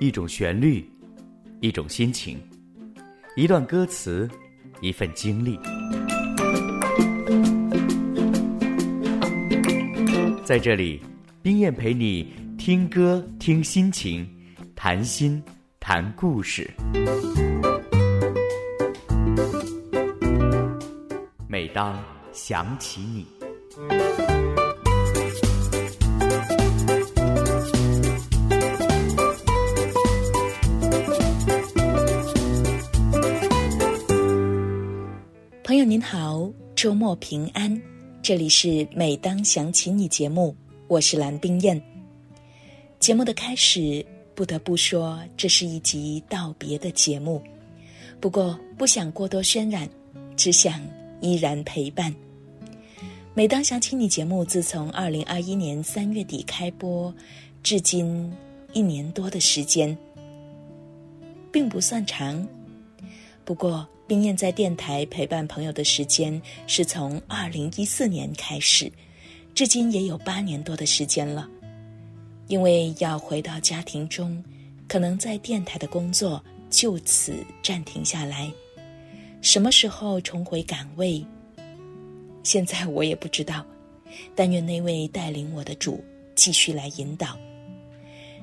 一种旋律，一种心情，一段歌词，一份经历。在这里，冰燕陪你听歌、听心情，谈心、谈故事。每当想起你。好，周末平安。这里是每当想起你节目，我是蓝冰燕。节目的开始，不得不说，这是一集道别的节目。不过不想过多渲染，只想依然陪伴。每当想起你节目，自从二零二一年三月底开播，至今一年多的时间，并不算长。不过。冰燕在电台陪伴朋友的时间是从二零一四年开始，至今也有八年多的时间了。因为要回到家庭中，可能在电台的工作就此暂停下来。什么时候重回岗位？现在我也不知道。但愿那位带领我的主继续来引导。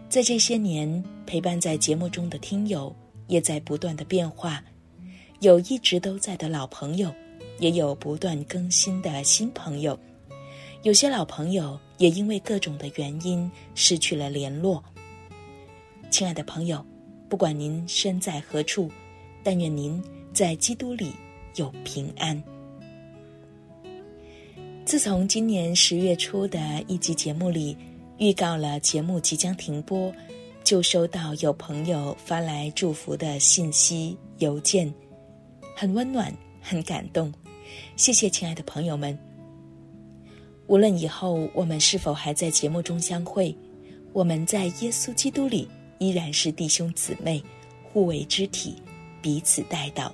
在这些年陪伴在节目中的听友，也在不断的变化。有一直都在的老朋友，也有不断更新的新朋友。有些老朋友也因为各种的原因失去了联络。亲爱的朋友，不管您身在何处，但愿您在基督里有平安。自从今年十月初的一集节目里预告了节目即将停播，就收到有朋友发来祝福的信息邮件。很温暖，很感动，谢谢亲爱的朋友们。无论以后我们是否还在节目中相会，我们在耶稣基督里依然是弟兄姊妹，互为肢体，彼此带到。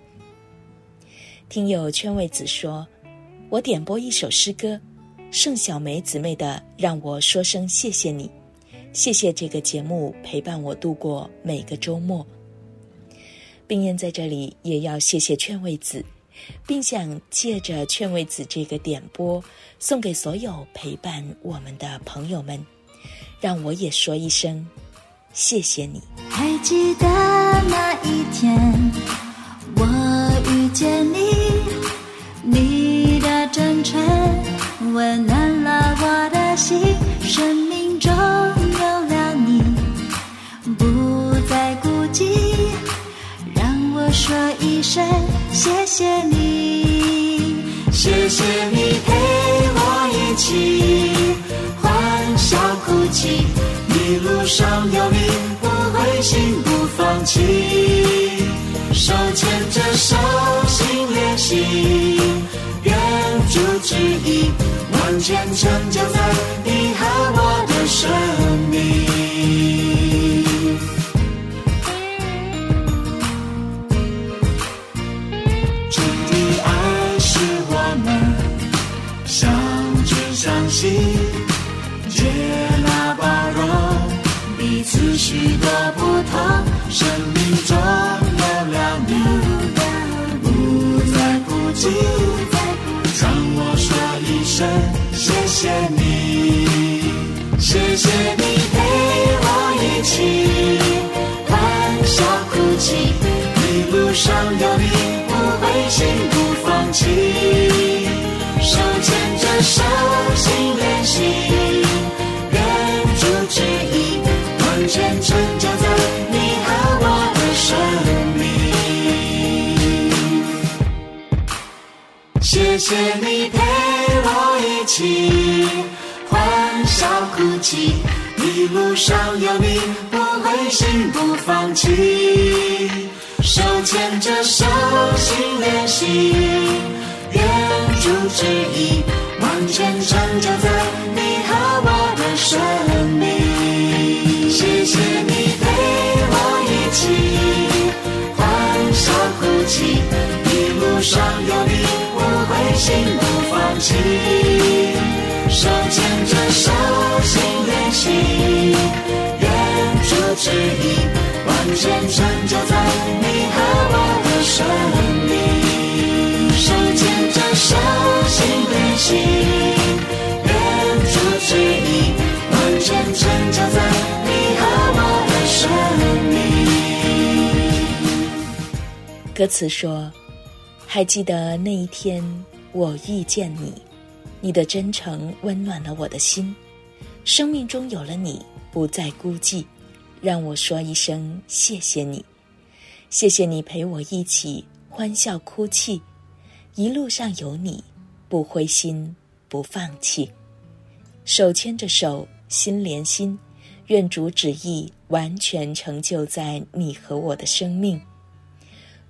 听友圈位子说：“我点播一首诗歌，盛小梅姊妹的，让我说声谢谢你，谢谢这个节目陪伴我度过每个周末。”冰燕在这里也要谢谢劝慰子，并想借着劝慰子这个点播，送给所有陪伴我们的朋友们，让我也说一声谢谢你。还记得那一天，我遇见你，你的真诚温暖声谢谢你，谢谢你陪我一起欢笑哭泣，一路上有你不灰心不放弃，手牵着手心连心，愿主旨意完全成就在你和我的生命。心接纳包容，彼此许多不同，生命中有了你，不再孤寂。让我说一声谢谢你，谢谢你陪我一起欢笑哭泣，一路上有你不灰心不放弃。手牵手，心连心，愿主旨意完全成就在你和我的生命。谢谢你陪我一起欢笑哭泣，一路上有你不灰心不放弃。手牵着手，心连心。愿主旨意全成就在你和我的生命。谢谢你陪我一起欢笑哭泣，一路上有你我会心不放弃，手牵着手，心连。心，愿主旨意完全成就在你和我的生命。手牵着手，心连心，歌词说：“还记得那一天，我遇见你，你的真诚温暖了我的心，生命中有了你，不再孤寂。让我说一声谢谢你，谢谢你陪我一起欢笑哭泣，一路上有你，不灰心不放弃，手牵着手，心连心，愿主旨意完全成就在你和我的生命。”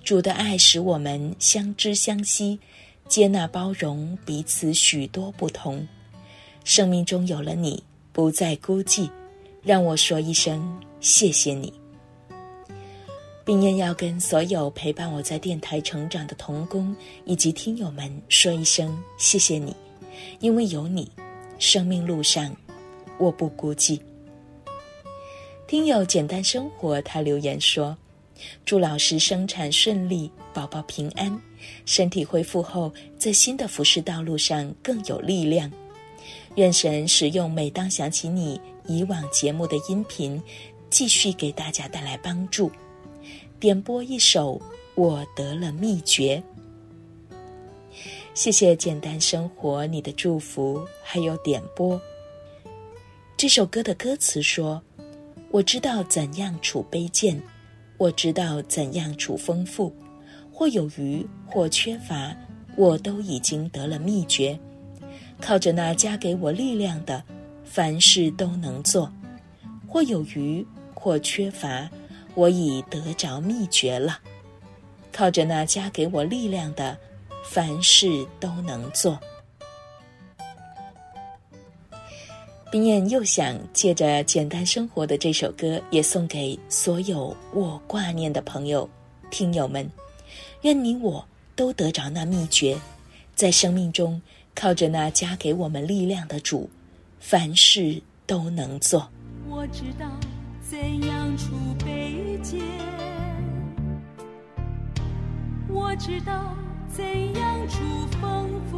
主的爱使我们相知相惜，接纳包容彼此许多不同。生命中有了你，不再孤寂。让我说一声谢谢你。并愿要跟所有陪伴我在电台成长的童工以及听友们说一声谢谢你，因为有你，生命路上我不孤寂。听友简单生活他留言说。祝老师生产顺利，宝宝平安，身体恢复后，在新的服饰道路上更有力量。愿神使用每当想起你以往节目的音频，继续给大家带来帮助。点播一首《我得了秘诀》，谢谢简单生活你的祝福还有点播。这首歌的歌词说：“我知道怎样处卑贱。”我知道怎样处丰富，或有余，或缺乏，我都已经得了秘诀。靠着那加给我力量的，凡事都能做。或有余，或缺乏，我已得着秘诀了。靠着那加给我力量的，凡事都能做。冰燕又想借着简单生活的这首歌，也送给所有我挂念的朋友、听友们。愿你我都得着那秘诀，在生命中靠着那加给我们力量的主，凡事都能做。我知道怎样出卑贱，我知道怎样出丰富，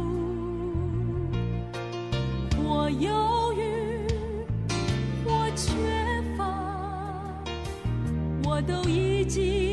我犹豫。缺乏，我都已经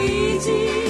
已经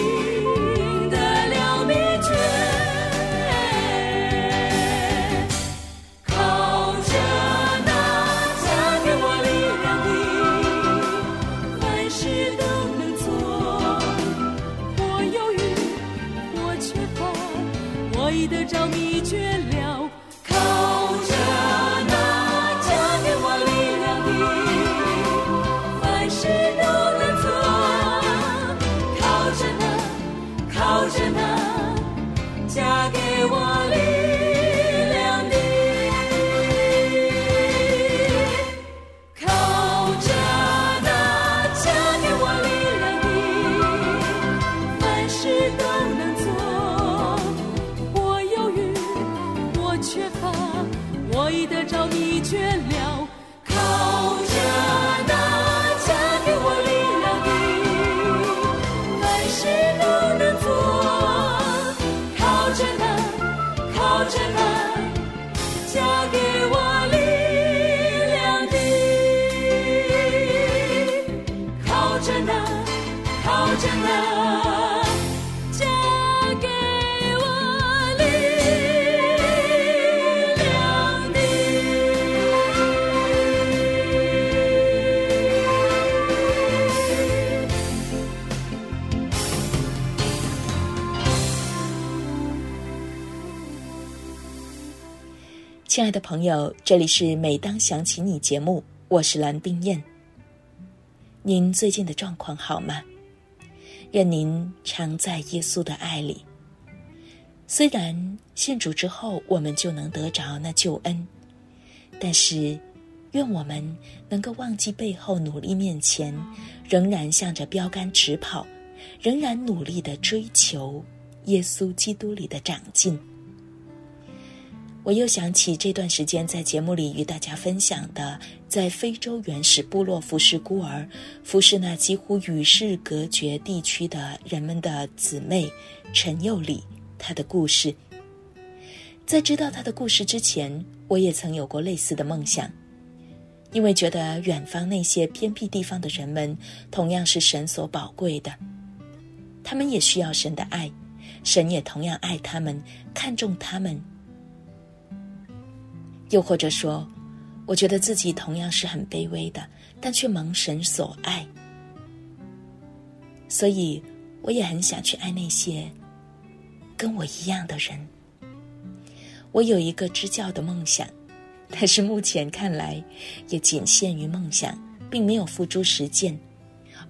的朋友，这里是每当想起你节目，我是蓝冰燕。您最近的状况好吗？愿您常在耶稣的爱里。虽然信主之后我们就能得着那救恩，但是愿我们能够忘记背后努力面前，仍然向着标杆直跑，仍然努力的追求耶稣基督里的长进。我又想起这段时间在节目里与大家分享的，在非洲原始部落服侍孤儿、服侍那几乎与世隔绝地区的人们的姊妹陈幼礼，她的故事。在知道她的故事之前，我也曾有过类似的梦想，因为觉得远方那些偏僻地方的人们同样是神所宝贵的，他们也需要神的爱，神也同样爱他们，看重他们。又或者说，我觉得自己同样是很卑微的，但却蒙神所爱，所以我也很想去爱那些跟我一样的人。我有一个支教的梦想，但是目前看来也仅限于梦想，并没有付诸实践。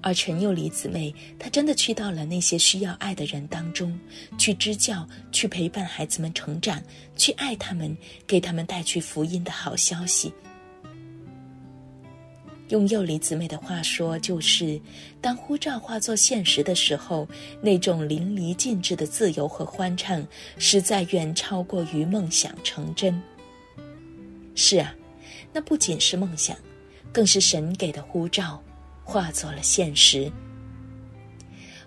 而陈幼礼姊妹，她真的去到了那些需要爱的人当中，去支教，去陪伴孩子们成长，去爱他们，给他们带去福音的好消息。用幼礼姊妹的话说，就是当呼召化作现实的时候，那种淋漓尽致的自由和欢畅，实在远超过于梦想成真。是啊，那不仅是梦想，更是神给的呼召。化作了现实。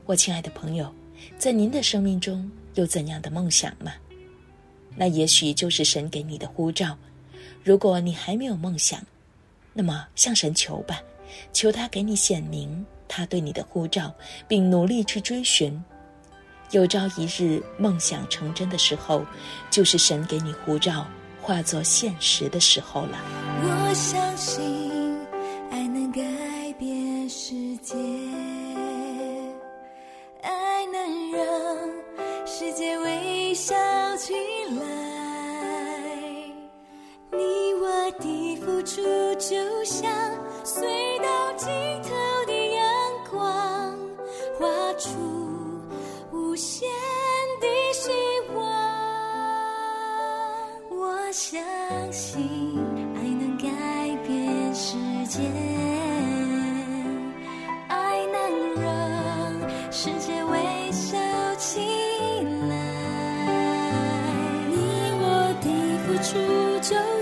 我亲爱的朋友，在您的生命中有怎样的梦想吗？那也许就是神给你的呼召。如果你还没有梦想，那么向神求吧，求他给你显明他对你的呼召，并努力去追寻。有朝一日梦想成真的时候，就是神给你呼召化作现实的时候了。我相信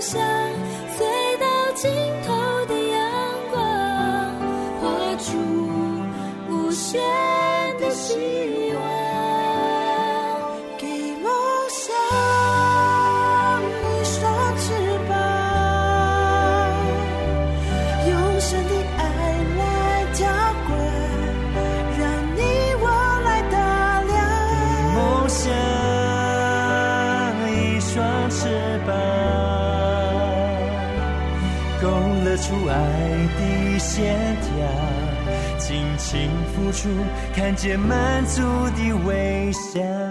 出出爱的线条，尽情付出，看见满足的微笑。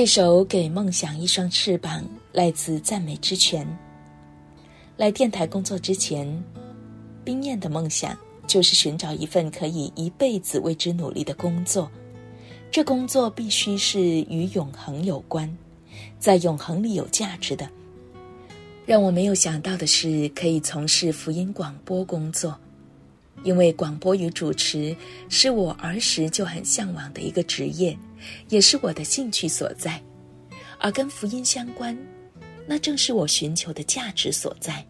这首《给梦想一双翅膀》来自赞美之泉。来电台工作之前，冰燕的梦想就是寻找一份可以一辈子为之努力的工作。这工作必须是与永恒有关，在永恒里有价值的。让我没有想到的是，可以从事福音广播工作，因为广播与主持是我儿时就很向往的一个职业，也是我的兴趣所在。而跟福音相关，那正是我寻求的价值所在。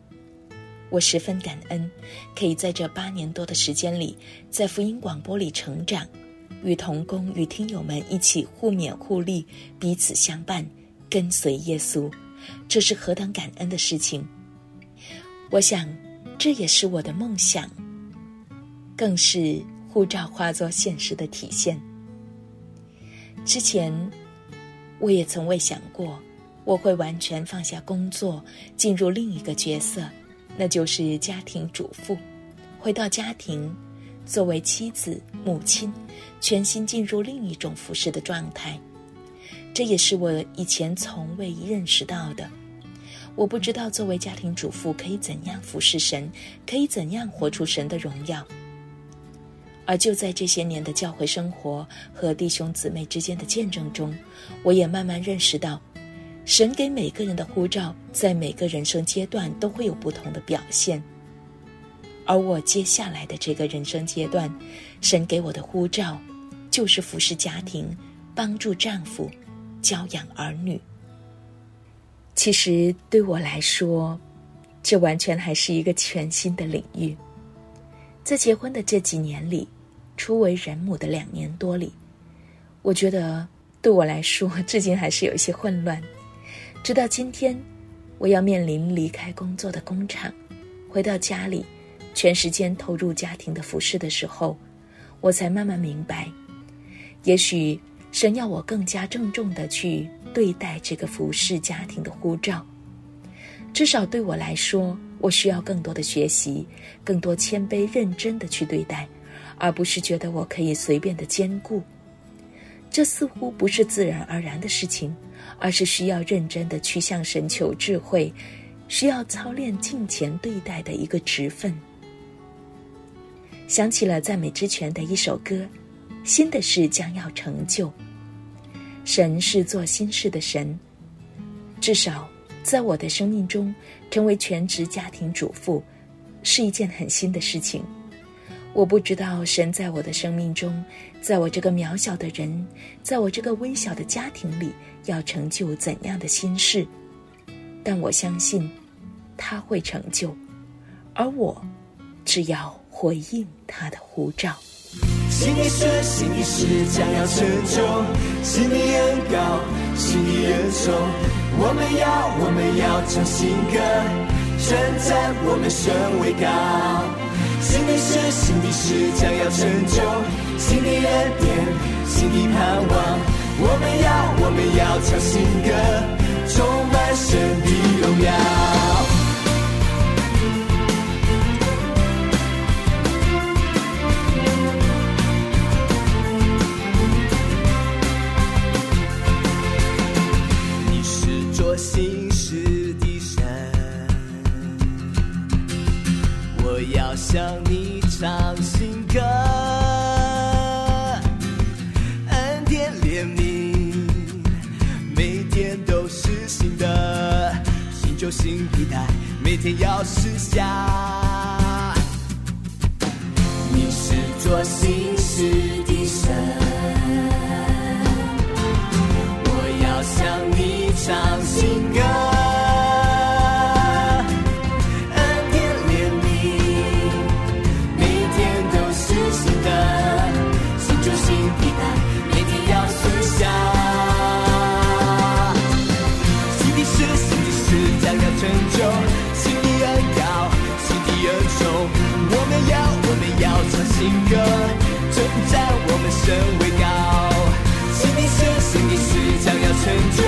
我十分感恩，可以在这八年多的时间里，在福音广播里成长，与同工与听友们一起互勉互利，彼此相伴，跟随耶稣，这是何等感恩的事情！我想，这也是我的梦想，更是护照化作现实的体现。之前，我也从未想过，我会完全放下工作，进入另一个角色，那就是家庭主妇，回到家庭，作为妻子、母亲，全心进入另一种服侍的状态。这也是我以前从未认识到的。我不知道作为家庭主妇可以怎样服侍神，可以怎样活出神的荣耀。而就在这些年的教会生活和弟兄姊妹之间的见证中，我也慢慢认识到，神给每个人的呼召，在每个人生阶段都会有不同的表现。而我接下来的这个人生阶段，神给我的呼召，就是服侍家庭，帮助丈夫，教养儿女。其实对我来说，这完全还是一个全新的领域。在结婚的这几年里，初为人母的两年多里，我觉得对我来说，至今还是有一些混乱。直到今天，我要面临离开工作的工厂，回到家里，全时间投入家庭的服饰的时候，我才慢慢明白，也许神要我更加郑重的去对待这个服侍家庭的呼召。至少对我来说，我需要更多的学习，更多谦卑认真的去对待，而不是觉得我可以随便的兼顾。这似乎不是自然而然的事情，而是需要认真的去向神求智慧，需要操练敬虔对待的一个职分。想起了赞美之泉的一首歌，新的事将要成就。神是做新事的神，至少在我的生命中，成为全职家庭主妇是一件很新的事情。我不知道神在我的生命中，在我这个渺小的人，在我这个微小的家庭里，要成就怎样的新事，但我相信他会成就，而我只要回应他的呼召。新的事，新的事将要成就，新的恩高，新的恩重，我们要，我们要唱新歌，称赞我们神为高。新的事，新的事将要成就，新的恩典，新的盼望。我们要，我们要唱新歌，充满神的荣耀。向你唱新歌，恩典怜悯，每天都是新的，新旧新皮带，每天要试下。你是做新事要唱新歌，称赞我们身为高。新的事，新的事将要成就，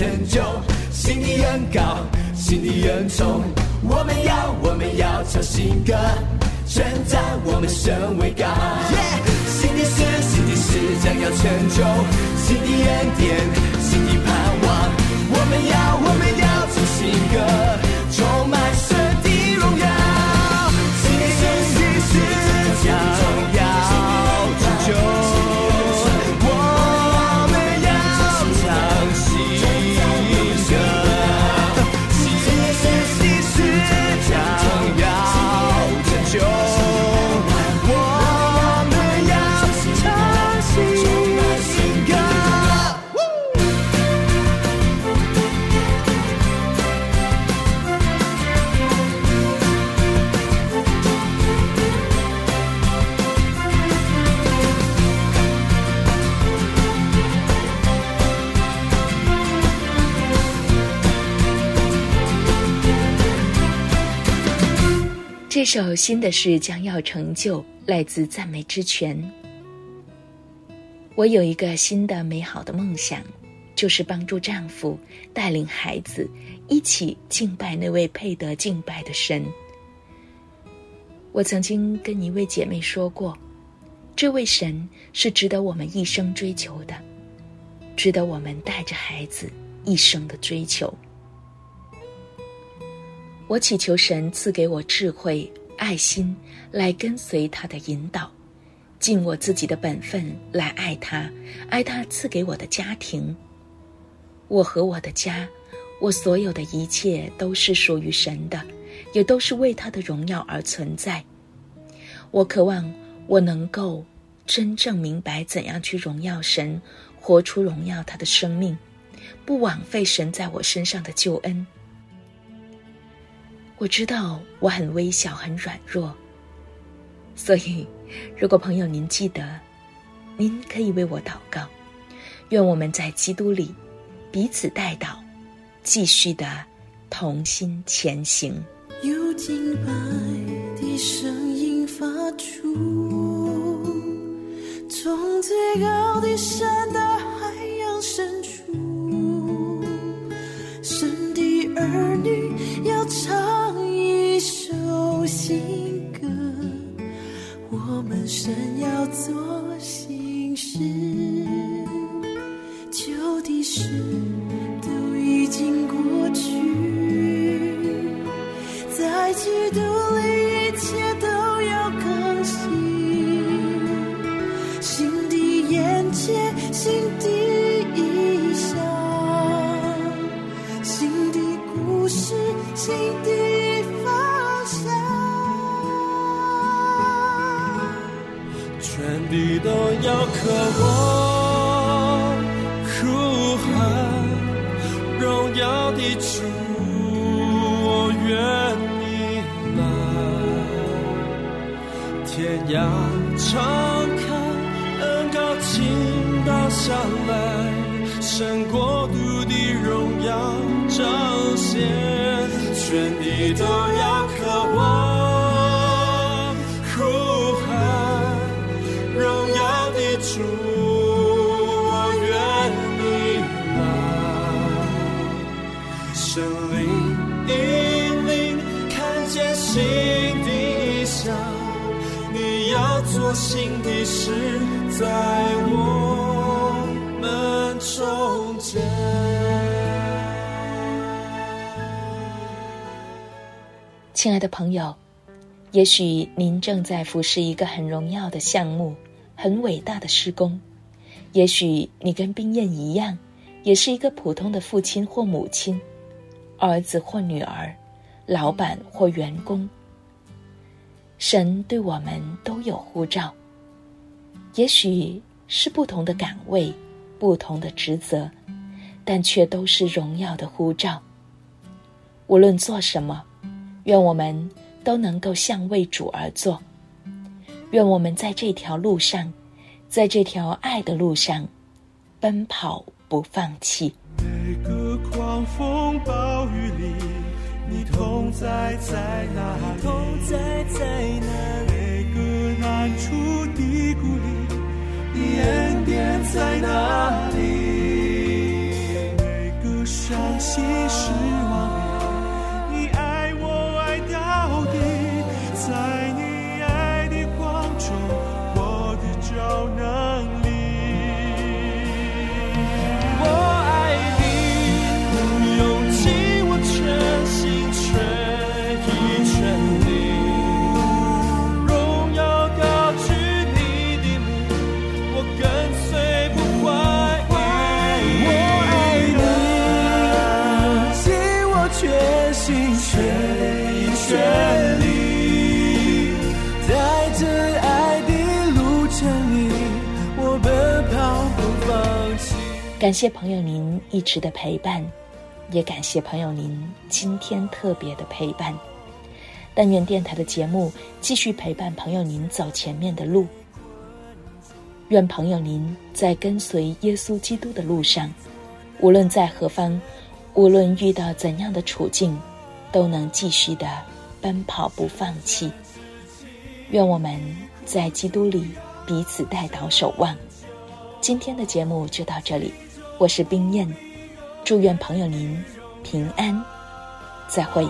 成就，新的恩高，新的恩宠。我们要，我们要唱新歌，称赞我们神为高。新的事，新的事将要成就，新的恩典，新的盼望。我们要，我们要唱新歌，首新的事将要成就，来自赞美之泉。我有一个新的美好的梦想，就是帮助丈夫带领孩子一起敬拜那位配得敬拜的神。我曾经跟一位姐妹说过，这位神是值得我们一生追求的，值得我们带着孩子一生的追求。我祈求神赐给我智慧、爱心，来跟随他的引导，尽我自己的本分来爱他，爱他赐给我的家庭。我和我的家，我所有的一切都是属于神的，也都是为他的荣耀而存在。我渴望我能够真正明白怎样去荣耀神，活出荣耀他的生命，不枉费神在我身上的救恩。我知道我很微小，很软弱，所以，如果朋友您记得，您可以为我祷告，愿我们在基督里彼此带祷，继续的同心前行。有敬拜的声音发发出，从最高的山到海洋深我们神要做新事，旧的事都已经过去。在基督里，一切都要更新。新的眼界，新的意象，新的故事，新的你都要渴望呼喊荣耀的主，我愿你来，天涯长开，恩高倾倒下来，神国度的荣耀彰显，全地都亲爱的朋友，也许您正在服侍一个很荣耀的项目，很伟大的施工；也许你跟冰燕一样，也是一个普通的父亲或母亲，儿子或女儿，老板或员工。神对我们都有呼召，也许是不同的岗位、不同的职责，但却都是荣耀的呼召。无论做什么，愿我们都能够向为主而做。愿我们在这条路上，在这条爱的路上，奔跑不放弃。每个狂风暴雨里，你同在在哪里？同在在哪里？每个难处低谷里，你恩典在哪里？每个伤心时感谢朋友您一直的陪伴，也感谢朋友您今天特别的陪伴。但愿电台的节目继续陪伴朋友您走前面的路。愿朋友您在跟随耶稣基督的路上，无论在何方，无论遇到怎样的处境，都能继续的奔跑不放弃。愿我们在基督里彼此带祷守望。今天的节目就到这里，我是冰燕，祝愿朋友您平安，再会。